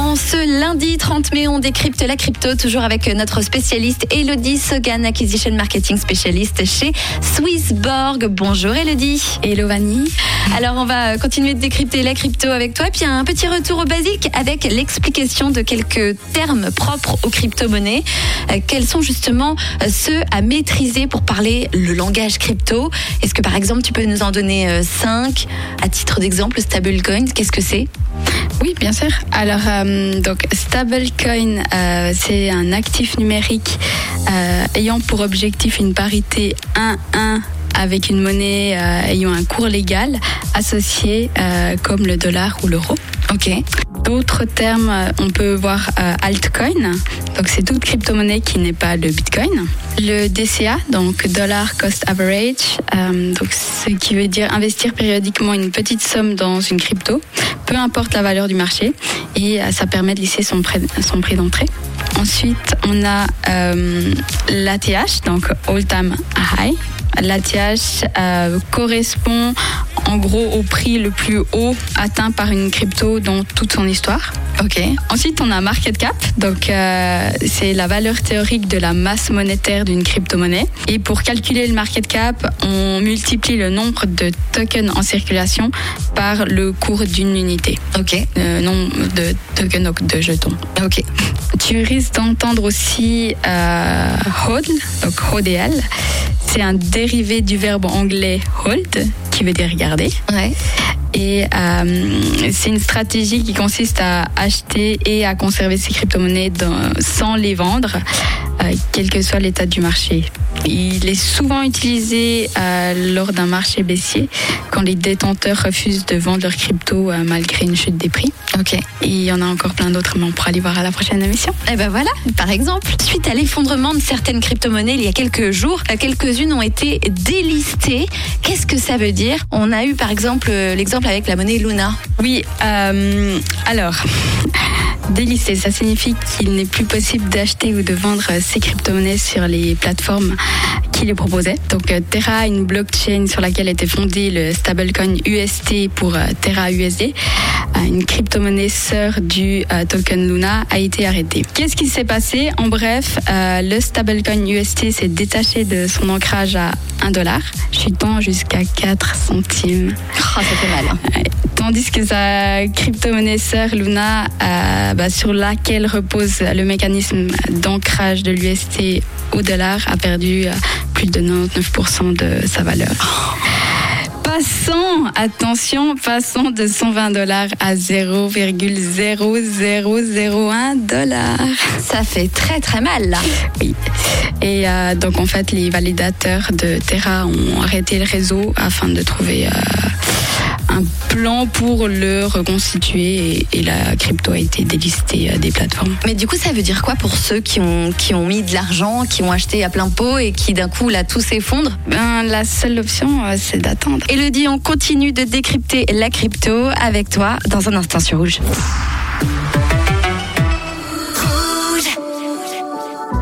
En ce lundi 30 mai, on décrypte la crypto, toujours avec notre spécialiste Elodie Sogan, Acquisition Marketing spécialiste chez Swissborg. Bonjour Elodie. Hello Vanny. Alors on va continuer de décrypter la crypto avec toi, puis un petit retour au basique avec l'explication de quelques termes propres aux crypto-monnaies. Euh, quels sont justement euh, ceux à maîtriser pour parler le langage crypto? Est-ce que par exemple tu peux nous en donner 5 à titre d'exemple, stablecoin, qu'est-ce que c'est? Oui, bien sûr. Alors, euh, donc stablecoin, euh, c'est un actif numérique euh, ayant pour objectif une parité 1-1 avec une monnaie ayant un cours légal associé comme le dollar ou l'euro. Ok. D'autres termes, on peut voir altcoin. Donc c'est toute crypto-monnaie qui n'est pas le bitcoin. Le DCA, donc Dollar Cost Average, donc ce qui veut dire investir périodiquement une petite somme dans une crypto peu importe la valeur du marché et euh, ça permet de lisser son prix d'entrée. Ensuite, on a euh, l'ATH, donc All Time High. L'ATH euh, correspond en gros au prix le plus haut atteint par une crypto dans toute son histoire. Ok. Ensuite, on a market cap. Donc, euh, c'est la valeur théorique de la masse monétaire d'une crypto-monnaie. Et pour calculer le market cap, on multiplie le nombre de tokens en circulation par le cours d'une unité. Ok. Le nombre de tokens, de jetons. Ok. Tu risques d'entendre aussi euh, hold, donc HODL. C'est un dérivé du verbe anglais hold, qui veut dire regarder. Ouais. Et euh, c'est une stratégie qui consiste à acheter et à conserver ses crypto-monnaies sans les vendre, euh, quel que soit l'état du marché. Il est souvent utilisé euh, lors d'un marché baissier, quand les détenteurs refusent de vendre leurs crypto malgré une chute des prix. Ok. Et il y en a encore plein d'autres, mais on pourra les voir à la prochaine émission. Et eh ben voilà, par exemple, suite à l'effondrement de certaines crypto-monnaies il y a quelques jours, quelques-unes ont été délistées. Qu'est-ce que ça veut dire? On a eu par exemple l'exemple avec la monnaie Luna. Oui, euh, délisté, ça signifie qu'il n'est plus possible d'acheter ou de vendre ces crypto-monnaies sur les plateformes qui les proposaient. Donc euh, Terra, une blockchain sur laquelle était fondé le stablecoin UST pour euh, Terra USD, une crypto-monnaie sœur du token Luna, a été arrêtée. Qu'est-ce qui s'est passé? En bref, le stablecoin UST s'est détaché de son ancrage à 1 dollar, chutant jusqu'à 4 centimes. Oh, ça fait mal. Hein. Tandis que sa crypto-monnaie sœur Luna, euh, bah, sur laquelle repose le mécanisme d'ancrage de l'UST au dollar, a perdu euh, plus de 99% de sa valeur. Passons, attention, passons de 120 dollars à 0,0001 dollars. Ça fait très très mal là. Oui. Et euh, donc en fait, les validateurs de Terra ont arrêté le réseau afin de trouver un plan pour le reconstituer et, la crypto a été délistée des plateformes. Mais du coup, ça veut dire quoi pour ceux qui ont, qui ont mis de l'argent, qui ont acheté à plein pot et qui d'un coup, là, tout s'effondre? Ben, La seule option, euh, c'est d'attendre. Elodie, on continue de décrypter la crypto avec toi dans un instant sur Rouge.